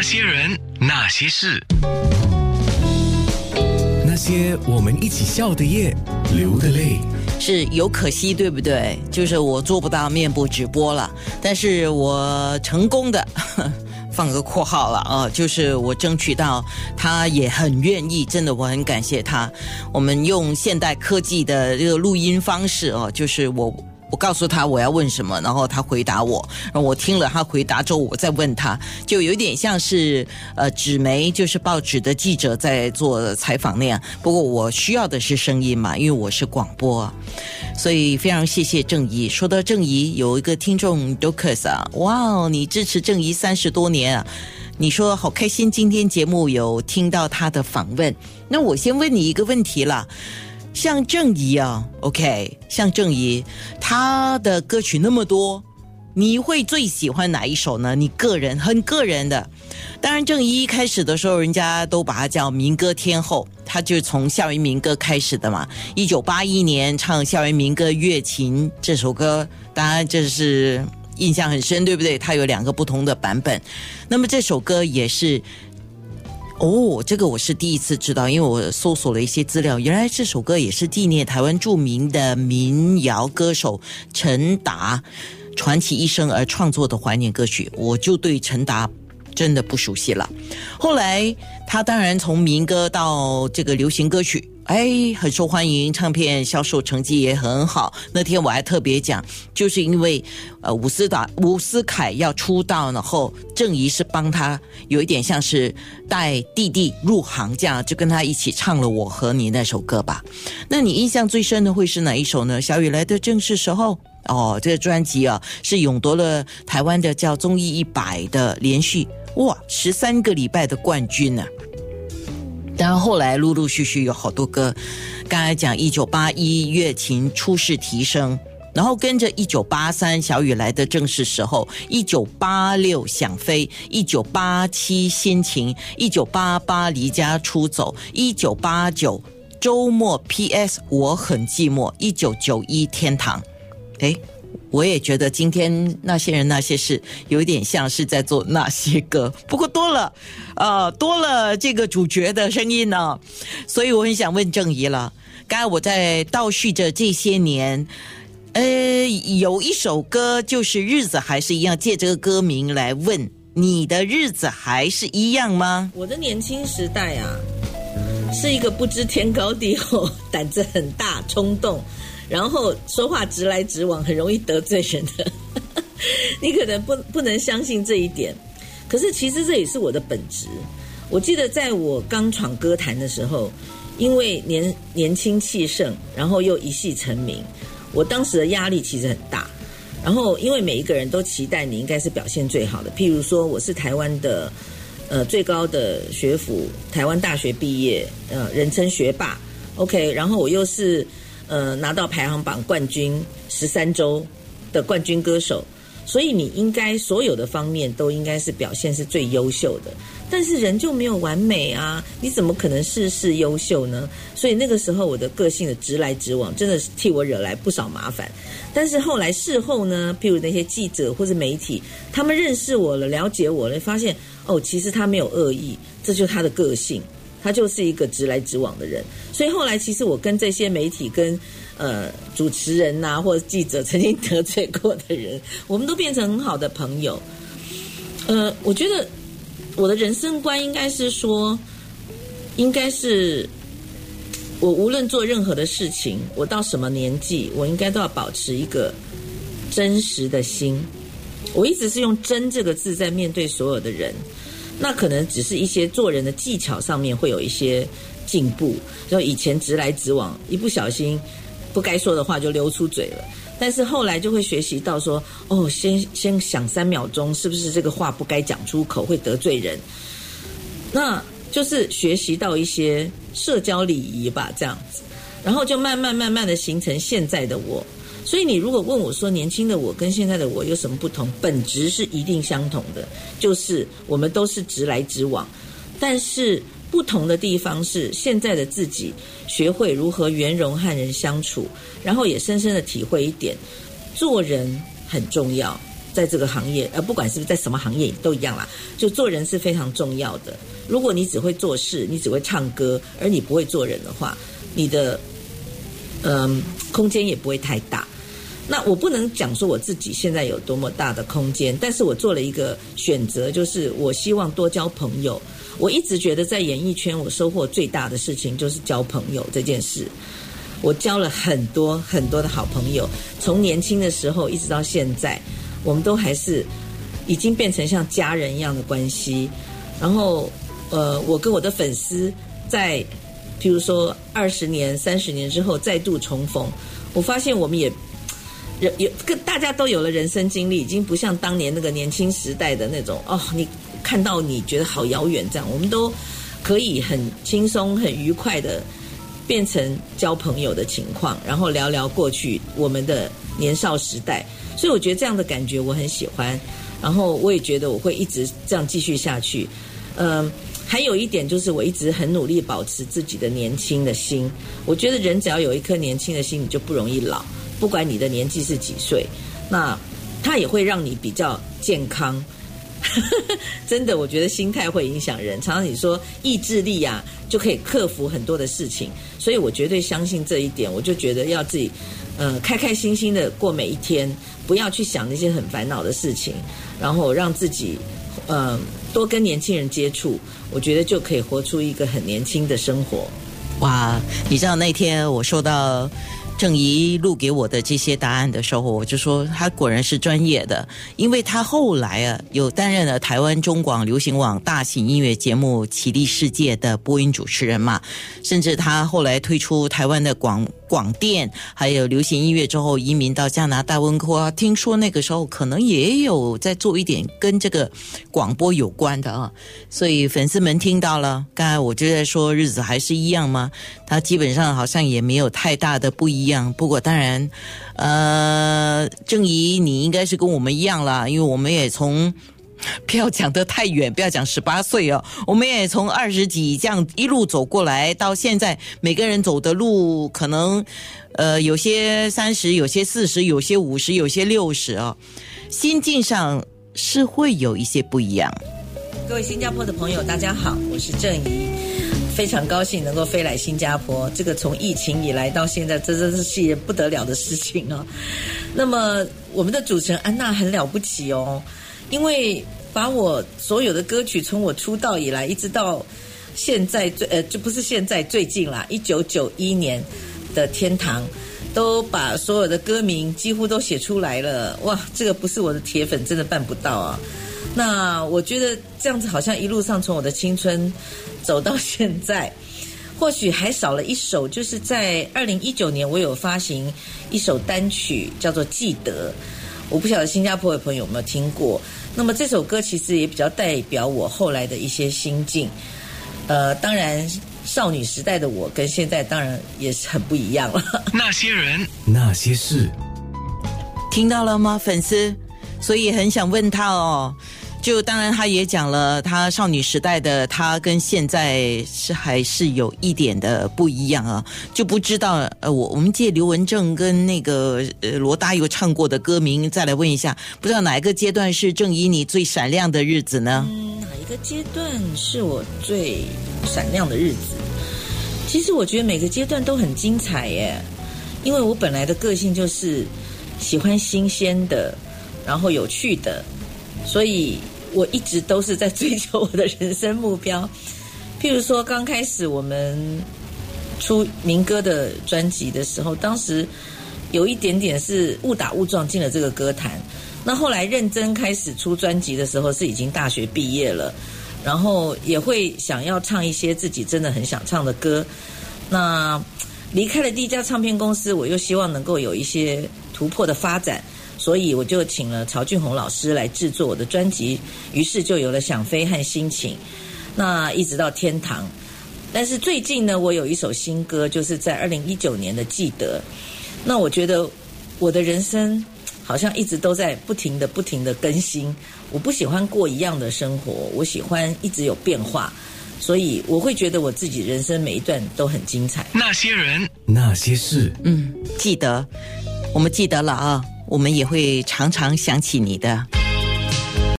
那些人，那些事，那些我们一起笑的夜，流的泪。是有可惜，对不对？就是我做不到面部直播了，但是我成功的 放个括号了啊，就是我争取到，他也很愿意，真的我很感谢他。我们用现代科技的这个录音方式哦，就是我。我告诉他我要问什么，然后他回答我，然后我听了他回答之后，我再问他，就有点像是呃纸媒，就是报纸的记者在做采访那样。不过我需要的是声音嘛，因为我是广播，所以非常谢谢郑怡。说到郑怡，有一个听众 Docus 啊，哇哦，你支持郑怡三十多年啊，你说好开心，今天节目有听到他的访问。那我先问你一个问题了。像郑怡啊，OK，像郑怡，她的歌曲那么多，你会最喜欢哪一首呢？你个人很个人的，当然郑怡一开始的时候，人家都把她叫民歌天后，她就是从校园民歌开始的嘛。一九八一年唱校园民歌《月琴》这首歌，当然这是印象很深，对不对？它有两个不同的版本，那么这首歌也是。哦，这个我是第一次知道，因为我搜索了一些资料，原来这首歌也是纪念台湾著名的民谣歌手陈达传奇一生而创作的怀念歌曲。我就对陈达真的不熟悉了。后来他当然从民歌到这个流行歌曲。哎，很受欢迎，唱片销售成绩也很好。那天我还特别讲，就是因为呃，伍思达、伍思凯要出道，然后郑怡是帮他，有一点像是带弟弟入行这样，就跟他一起唱了《我和你》那首歌吧。那你印象最深的会是哪一首呢？小雨来的正是时候哦，这个专辑啊是勇夺了台湾的叫综艺一百的连续哇十三个礼拜的冠军呢。然后来陆陆续续有好多歌，刚才讲一九八一乐琴初试提升，然后跟着一九八三小雨来的正是时候，一九八六想飞，一九八七心情，一九八八离家出走，一九八九周末 P.S 我很寂寞，一九九一天堂，哎。我也觉得今天那些人那些事有点像是在做那些歌，不过多了，呃，多了这个主角的声音呢，所以我很想问郑怡了。刚才我在倒叙着这些年，呃，有一首歌就是日子还是一样，借这个歌名来问你的日子还是一样吗？我的年轻时代啊，是一个不知天高地厚、胆子很大、冲动。然后说话直来直往，很容易得罪人的。你可能不不能相信这一点，可是其实这也是我的本质。我记得在我刚闯歌坛的时候，因为年年轻气盛，然后又一戏成名，我当时的压力其实很大。然后因为每一个人都期待你应该是表现最好的，譬如说我是台湾的呃最高的学府，台湾大学毕业，呃人称学霸。OK，然后我又是。呃，拿到排行榜冠军十三周的冠军歌手，所以你应该所有的方面都应该是表现是最优秀的。但是人就没有完美啊，你怎么可能事事优秀呢？所以那个时候我的个性的直来直往，真的是替我惹来不少麻烦。但是后来事后呢，譬如那些记者或者媒体，他们认识我了，了解我了，发现哦，其实他没有恶意，这就是他的个性。他就是一个直来直往的人，所以后来其实我跟这些媒体、跟呃主持人呐，或者记者曾经得罪过的人，我们都变成很好的朋友。呃，我觉得我的人生观应该是说，应该是我无论做任何的事情，我到什么年纪，我应该都要保持一个真实的心。我一直是用“真”这个字在面对所有的人。那可能只是一些做人的技巧上面会有一些进步，就以前直来直往，一不小心不该说的话就溜出嘴了。但是后来就会学习到说，哦，先先想三秒钟，是不是这个话不该讲出口，会得罪人？那就是学习到一些社交礼仪吧，这样子，然后就慢慢慢慢的形成现在的我。所以你如果问我说年轻的我跟现在的我有什么不同，本质是一定相同的，就是我们都是直来直往，但是不同的地方是现在的自己学会如何圆融和人相处，然后也深深的体会一点，做人很重要，在这个行业，呃，不管是不是在什么行业都一样啦，就做人是非常重要的。如果你只会做事，你只会唱歌，而你不会做人的话，你的嗯空间也不会太大。那我不能讲说我自己现在有多么大的空间，但是我做了一个选择，就是我希望多交朋友。我一直觉得在演艺圈，我收获最大的事情就是交朋友这件事。我交了很多很多的好朋友，从年轻的时候一直到现在，我们都还是已经变成像家人一样的关系。然后，呃，我跟我的粉丝在，譬如说二十年、三十年之后再度重逢，我发现我们也人有跟大家都有了人生经历，已经不像当年那个年轻时代的那种哦，你看到你觉得好遥远这样，我们都可以很轻松、很愉快的。变成交朋友的情况，然后聊聊过去我们的年少时代，所以我觉得这样的感觉我很喜欢，然后我也觉得我会一直这样继续下去。嗯，还有一点就是我一直很努力保持自己的年轻的心。我觉得人只要有一颗年轻的心，你就不容易老，不管你的年纪是几岁，那它也会让你比较健康。真的，我觉得心态会影响人。常常你说意志力啊，就可以克服很多的事情。所以我绝对相信这一点。我就觉得要自己，呃，开开心心的过每一天，不要去想那些很烦恼的事情，然后让自己，呃，多跟年轻人接触。我觉得就可以活出一个很年轻的生活。哇，你知道那天我收到。郑怡录给我的这些答案的时候，我就说他果然是专业的，因为他后来啊有担任了台湾中广流行网大型音乐节目《绮丽世界》的播音主持人嘛，甚至他后来推出台湾的广。广电还有流行音乐之后移民到加拿大温哥华，听说那个时候可能也有在做一点跟这个广播有关的啊，所以粉丝们听到了，刚才我就在说日子还是一样吗？他基本上好像也没有太大的不一样。不过当然，呃，郑怡你应该是跟我们一样啦，因为我们也从。不要讲得太远，不要讲十八岁哦。我们也从二十几这样一路走过来，到现在每个人走的路可能，呃，有些三十，有些四十，有些五十，有些六十哦。心境上是会有一些不一样。各位新加坡的朋友，大家好，我是郑怡，非常高兴能够飞来新加坡。这个从疫情以来到现在，这真是是一件不得了的事情哦。那么我们的主持人安娜很了不起哦。因为把我所有的歌曲从我出道以来一直到现在最呃，就不是现在最近啦，一九九一年的《天堂》，都把所有的歌名几乎都写出来了。哇，这个不是我的铁粉，真的办不到啊！那我觉得这样子好像一路上从我的青春走到现在，或许还少了一首，就是在二零一九年我有发行一首单曲，叫做《记得》。我不晓得新加坡的朋友有没有听过。那么这首歌其实也比较代表我后来的一些心境。呃，当然少女时代的我跟现在当然也是很不一样了。那些人，那些事，听到了吗，粉丝？所以很想问他哦。就当然，他也讲了，他少女时代的他跟现在是还是有一点的不一样啊，就不知道呃，我我们借刘文正跟那个呃罗大佑唱过的歌名再来问一下，不知道哪一个阶段是正以你最闪亮的日子呢？哪一个阶段是我最闪亮的日子？其实我觉得每个阶段都很精彩耶，因为我本来的个性就是喜欢新鲜的，然后有趣的，所以。我一直都是在追求我的人生目标，譬如说刚开始我们出民歌的专辑的时候，当时有一点点是误打误撞进了这个歌坛。那后来认真开始出专辑的时候，是已经大学毕业了，然后也会想要唱一些自己真的很想唱的歌。那离开了第一家唱片公司，我又希望能够有一些突破的发展。所以我就请了曹俊宏老师来制作我的专辑，于是就有了想飞和心情，那一直到天堂。但是最近呢，我有一首新歌，就是在二零一九年的记得。那我觉得我的人生好像一直都在不停的、不停的更新。我不喜欢过一样的生活，我喜欢一直有变化，所以我会觉得我自己人生每一段都很精彩。那些人，那些事，嗯，记得，我们记得了啊。我们也会常常想起你的。